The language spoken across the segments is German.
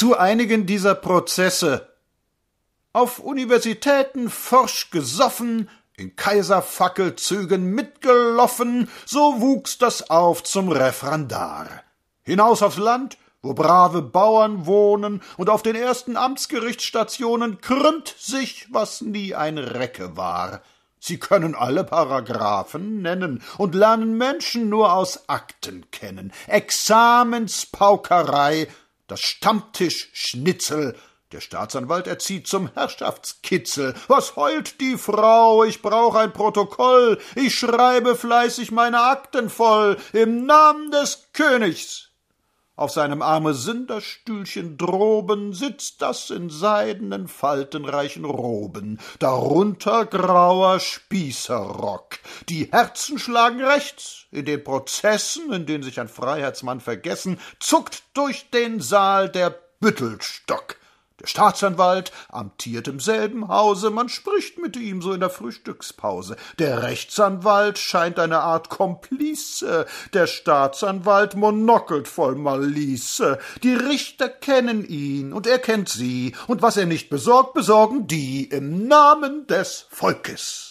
zu einigen dieser Prozesse. Auf Universitäten forsch gesoffen, in Kaiserfackelzügen mitgeloffen, so wuchs das auf zum Referendar. Hinaus aufs Land, wo brave Bauern wohnen, und auf den ersten Amtsgerichtsstationen krümmt sich, was nie ein Recke war. Sie können alle Paragraphen nennen und lernen Menschen nur aus Akten kennen. Examenspaukerei, das Stammtischschnitzel, der Staatsanwalt erzieht zum Herrschaftskitzel. Was heult die Frau? Ich brauch ein Protokoll. Ich schreibe fleißig meine Akten voll. Im Namen des Königs. Auf seinem Armesünderstühlchen droben sitzt das in seidenen faltenreichen Roben, darunter grauer Spießerrock. Die Herzen schlagen rechts, in den Prozessen, in denen sich ein Freiheitsmann vergessen, zuckt durch den Saal der Büttelstock. Der Staatsanwalt amtiert im selben Hause, man spricht mit ihm so in der Frühstückspause. Der Rechtsanwalt scheint eine Art Komplice, der Staatsanwalt monokelt voll Malice. Die Richter kennen ihn und er kennt sie, und was er nicht besorgt, besorgen die im Namen des Volkes.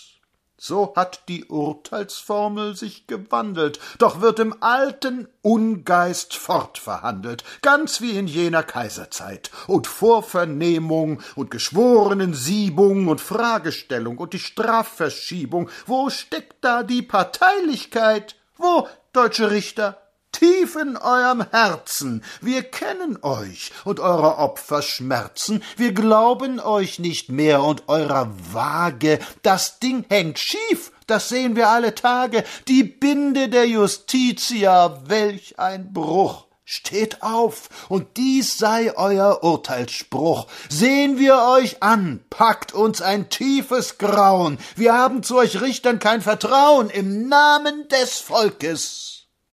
So hat die Urteilsformel sich gewandelt, doch wird im alten Ungeist fortverhandelt, ganz wie in jener Kaiserzeit, und vor Vernehmung und Geschworenensiebung und Fragestellung und die Strafverschiebung, wo steckt da die Parteilichkeit? Wo, deutsche Richter? Tief in eurem Herzen. Wir kennen euch und eure Opferschmerzen. Wir glauben euch nicht mehr und eurer Waage. Das Ding hängt schief. Das sehen wir alle Tage. Die Binde der Justitia. Welch ein Bruch. Steht auf, und dies sei euer Urteilsspruch. Sehen wir euch an, packt uns ein tiefes Grauen. Wir haben zu euch Richtern kein Vertrauen im Namen des Volkes.